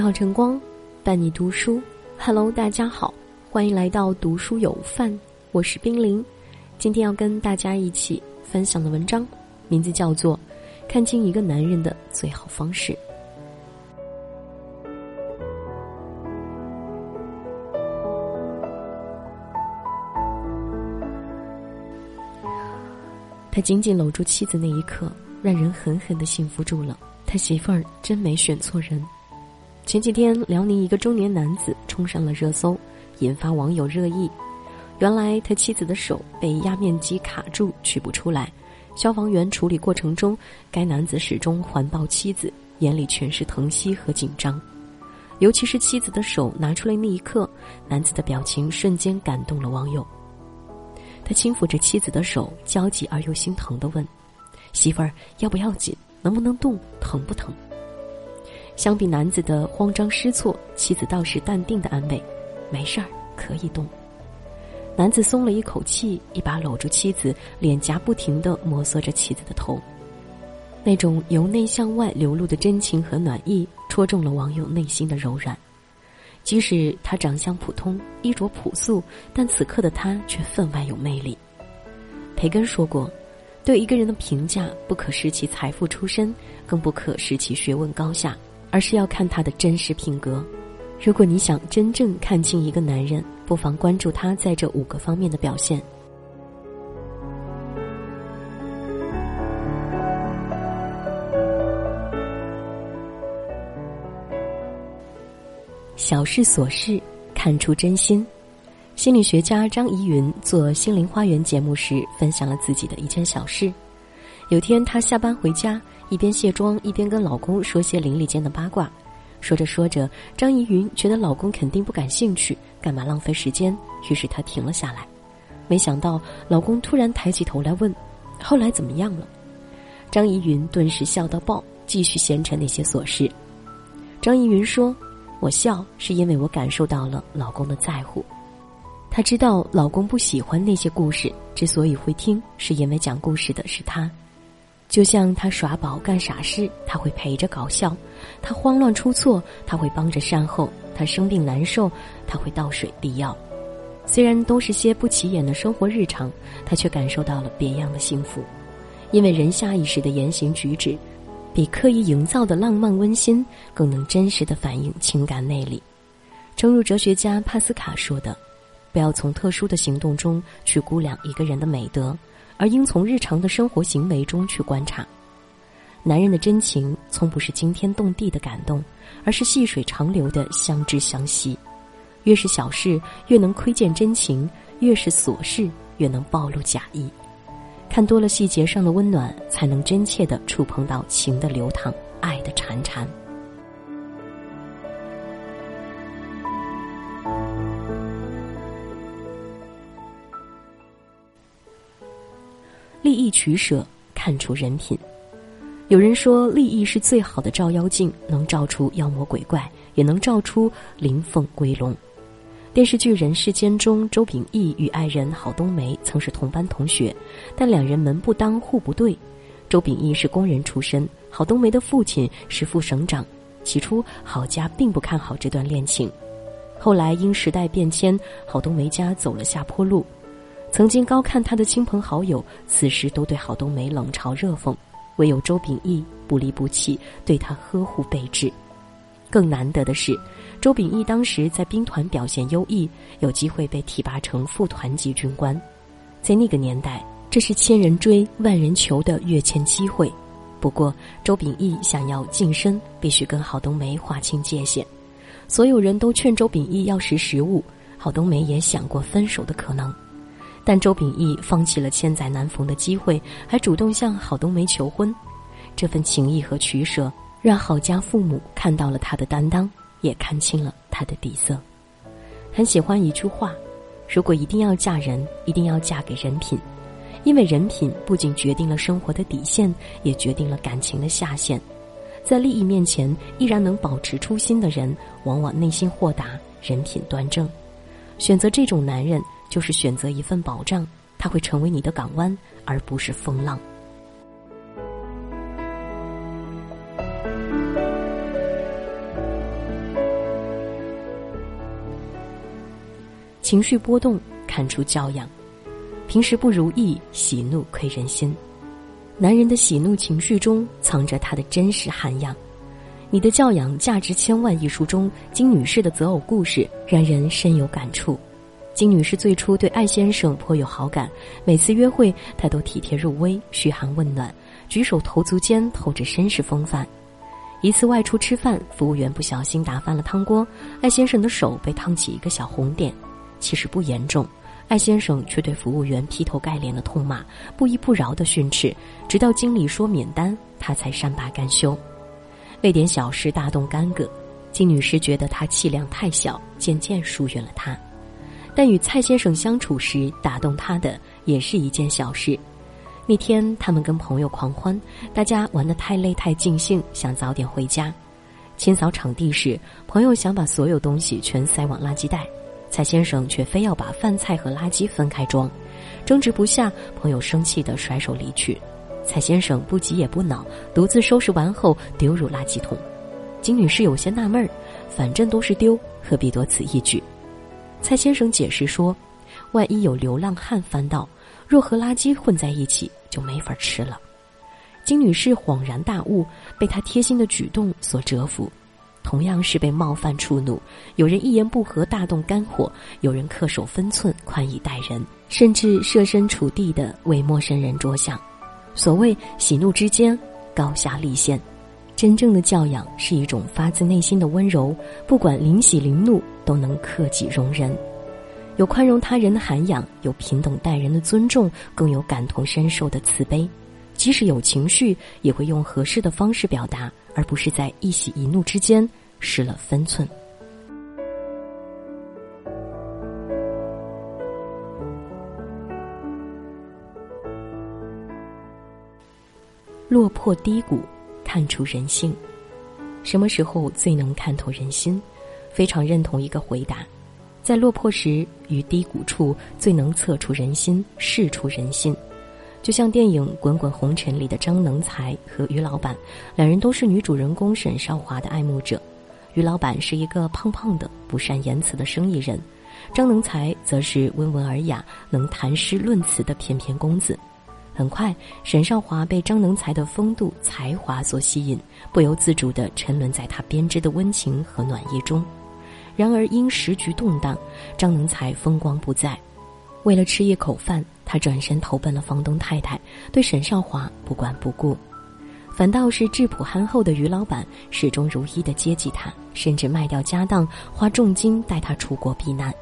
美好晨光，伴你读书。Hello，大家好，欢迎来到读书有范，我是冰凌。今天要跟大家一起分享的文章，名字叫做《看清一个男人的最好方式》。他紧紧搂住妻子那一刻，让人狠狠的幸福住了。他媳妇儿真没选错人。前几天，辽宁一个中年男子冲上了热搜，引发网友热议。原来他妻子的手被压面机卡住，取不出来。消防员处理过程中，该男子始终环抱妻子，眼里全是疼惜和紧张。尤其是妻子的手拿出来那一刻，男子的表情瞬间感动了网友。他轻抚着妻子的手，焦急而又心疼地问：“媳妇儿，要不要紧？能不能动？疼不疼？”相比男子的慌张失措，妻子倒是淡定的安慰：“没事儿，可以动。”男子松了一口气，一把搂住妻子，脸颊不停的摩挲着妻子的头，那种由内向外流露的真情和暖意，戳中了网友内心的柔软。即使他长相普通，衣着朴素，但此刻的他却分外有魅力。培根说过：“对一个人的评价，不可视其财富出身，更不可视其学问高下。”而是要看他的真实品格。如果你想真正看清一个男人，不妨关注他在这五个方面的表现。小事琐事看出真心。心理学家张怡云做《心灵花园》节目时，分享了自己的一件小事。有天，她下班回家。一边卸妆一边跟老公说些邻里间的八卦，说着说着，张怡云觉得老公肯定不感兴趣，干嘛浪费时间？于是她停了下来。没想到老公突然抬起头来问：“后来怎么样了？”张怡云顿时笑到爆，继续闲扯那些琐事。张怡云说：“我笑是因为我感受到了老公的在乎，她知道老公不喜欢那些故事，之所以会听，是因为讲故事的是他。”就像他耍宝干傻事，他会陪着搞笑；他慌乱出错，他会帮着善后；他生病难受，他会倒水递药。虽然都是些不起眼的生活日常，他却感受到了别样的幸福。因为人下意识的言行举止，比刻意营造的浪漫温馨更能真实的反映情感内力。正如哲学家帕斯卡说的：“不要从特殊的行动中去估量一个人的美德。”而应从日常的生活行为中去观察，男人的真情从不是惊天动地的感动，而是细水长流的相知相惜。越是小事，越能窥见真情；越是琐事，越能暴露假意。看多了细节上的温暖，才能真切的触碰到情的流淌、爱的潺潺。利益取舍，看出人品。有人说，利益是最好的照妖镜，能照出妖魔鬼怪，也能照出灵凤归龙。电视剧《人世间》中，周秉义与爱人郝冬梅曾是同班同学，但两人门不当户不对。周秉义是工人出身，郝冬梅的父亲是副省长。起初，郝家并不看好这段恋情，后来因时代变迁，郝冬梅家走了下坡路。曾经高看他的亲朋好友，此时都对郝冬梅冷嘲热讽，唯有周秉义不离不弃，对他呵护备至。更难得的是，周秉义当时在兵团表现优异，有机会被提拔成副团级军官。在那个年代，这是千人追万人求的跃迁机会。不过，周秉义想要晋升，必须跟郝冬梅划清界限。所有人都劝周秉义要识时务，郝冬梅也想过分手的可能。但周秉义放弃了千载难逢的机会，还主动向郝冬梅求婚，这份情谊和取舍，让郝家父母看到了他的担当，也看清了他的底色。很喜欢一句话：如果一定要嫁人，一定要嫁给人品，因为人品不仅决定了生活的底线，也决定了感情的下限。在利益面前依然能保持初心的人，往往内心豁达，人品端正。选择这种男人。就是选择一份保障它会成为你的港湾而不是风浪。情绪波动看出教养平时不如意喜怒亏人心。男人的喜怒情绪中藏着他的真实涵养。你的教养价值千万一书中金女士的择偶故事让人深有感触。金女士最初对艾先生颇有好感，每次约会他都体贴入微、嘘寒问暖，举手投足间透着绅士风范。一次外出吃饭，服务员不小心打翻了汤锅，艾先生的手被烫起一个小红点，其实不严重。艾先生却对服务员劈头盖脸的痛骂，不依不饶的训斥，直到经理说免单，他才善罢甘休。为点小事大动干戈，金女士觉得他气量太小，渐渐疏远了他。但与蔡先生相处时，打动他的也是一件小事。那天他们跟朋友狂欢，大家玩得太累太尽兴，想早点回家。清扫场地时，朋友想把所有东西全塞往垃圾袋。蔡先生却非要把饭菜和垃圾分开装，争执不下，朋友生气的甩手离去。蔡先生不急也不恼，独自收拾完后丢入垃圾桶。金女士有些纳闷儿，反正都是丢，何必多此一举？蔡先生解释说，万一有流浪汉翻到，若和垃圾混在一起，就没法吃了。金女士恍然大悟，被他贴心的举动所折服。同样是被冒犯触怒，有人一言不合大动肝火，有人恪守分寸宽以待人，甚至设身处地的为陌生人着想。所谓喜怒之间，高下立现。真正的教养是一种发自内心的温柔，不管临喜临怒都能克己容人，有宽容他人的涵养，有平等待人的尊重，更有感同身受的慈悲。即使有情绪，也会用合适的方式表达，而不是在一喜一怒之间失了分寸。落魄低谷，看出人性。什么时候最能看透人心？非常认同一个回答：在落魄时与低谷处，最能测出人心，试出人心。就像电影《滚滚红尘》里的张能才和于老板，两人都是女主人公沈少华的爱慕者。于老板是一个胖胖的、不善言辞的生意人，张能才则是温文尔雅、能谈诗论词的翩翩公子。很快，沈少华被张能才的风度、才华所吸引，不由自主地沉沦在他编织的温情和暖意中。然而，因时局动荡，张能才风光不再。为了吃一口饭，他转身投奔了房东太太，对沈少华不管不顾，反倒是质朴憨厚的于老板始终如一的接济他，甚至卖掉家当，花重金带他出国避难。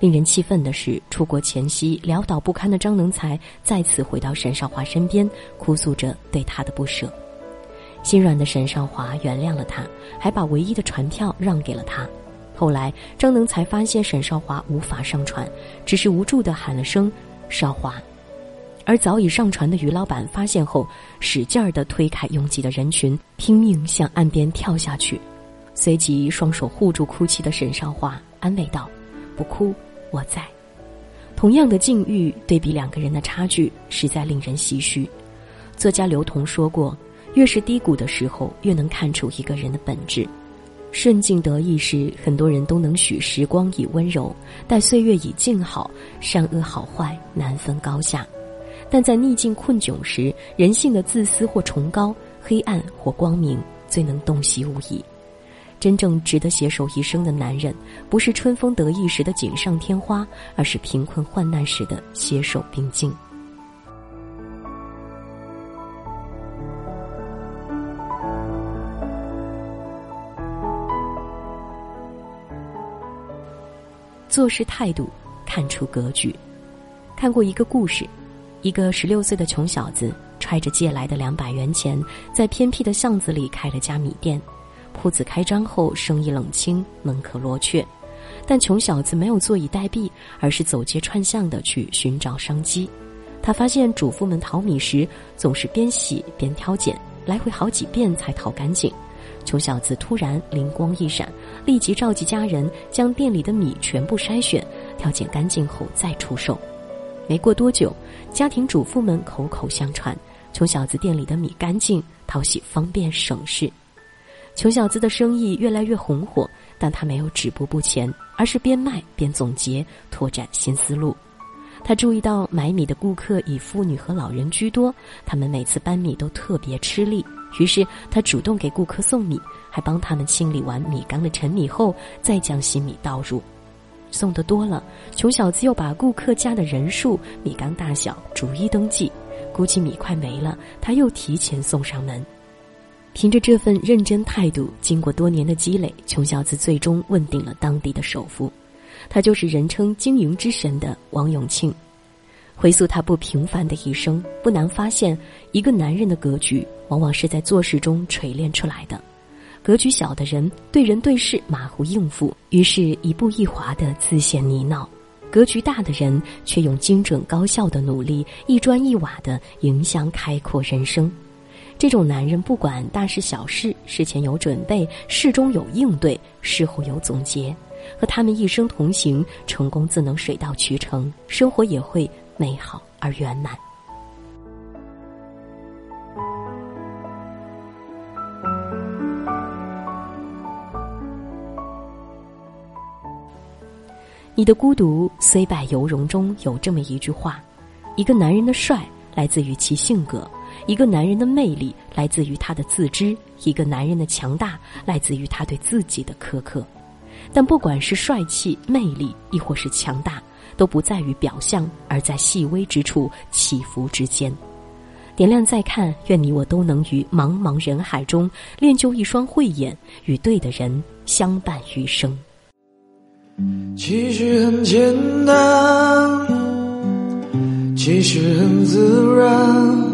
令人气愤的是，出国前夕潦倒不堪的张能才再次回到沈少华身边，哭诉着对他的不舍。心软的沈少华原谅了他，还把唯一的船票让给了他。后来，张能才发现沈少华无法上船，只是无助的喊了声“少华”，而早已上船的于老板发现后，使劲儿的推开拥挤的人群，拼命向岸边跳下去，随即双手护住哭泣的沈少华，安慰道：“不哭，我在。”同样的境遇，对比两个人的差距，实在令人唏嘘。作家刘同说过：“越是低谷的时候，越能看出一个人的本质。”顺境得意时，很多人都能许时光以温柔；待岁月以静好，善恶好坏难分高下。但在逆境困窘时，人性的自私或崇高，黑暗或光明，最能洞悉无疑。真正值得携手一生的男人，不是春风得意时的锦上添花，而是贫困患难时的携手并进。做事态度看出格局。看过一个故事，一个十六岁的穷小子揣着借来的两百元钱，在偏僻的巷子里开了家米店。铺子开张后，生意冷清，门可罗雀。但穷小子没有坐以待毙，而是走街串巷的去寻找商机。他发现主妇们淘米时总是边洗边挑拣，来回好几遍才淘干净。穷小子突然灵光一闪，立即召集家人，将店里的米全部筛选、挑拣干净后再出售。没过多久，家庭主妇们口口相传，穷小子店里的米干净、淘洗方便、省事。穷小子的生意越来越红火，但他没有止步不前，而是边卖边总结，拓展新思路。他注意到买米的顾客以妇女和老人居多，他们每次搬米都特别吃力。于是他主动给顾客送米，还帮他们清理完米缸的陈米后，再将新米倒入。送的多了，穷小子又把顾客家的人数、米缸大小逐一登记，估计米快没了，他又提前送上门。凭着这份认真态度，经过多年的积累，穷小子最终问鼎了当地的首富。他就是人称经营之神的王永庆。回溯他不平凡的一生，不难发现，一个男人的格局往往是在做事中锤炼出来的。格局小的人对人对事马虎应付，于是一步一滑的自陷泥淖；格局大的人却用精准高效的努力，一砖一瓦的影响开阔人生。这种男人不管大事小事，事前有准备，事中有应对，事后有总结。和他们一生同行，成功自能水到渠成，生活也会美好而圆满。你的孤独虽败犹荣中有这么一句话：一个男人的帅来自于其性格，一个男人的魅力来自于他的自知，一个男人的强大来自于他对自己的苛刻。但不管是帅气、魅力，亦或是强大，都不在于表象，而在细微之处、起伏之间。点亮再看，愿你我都能于茫茫人海中练就一双慧眼，与对的人相伴余生。其实很简单，其实很自然，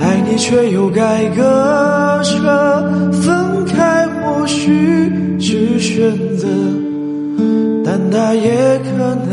爱你却又该割舍，分开或许是选择，但它也可能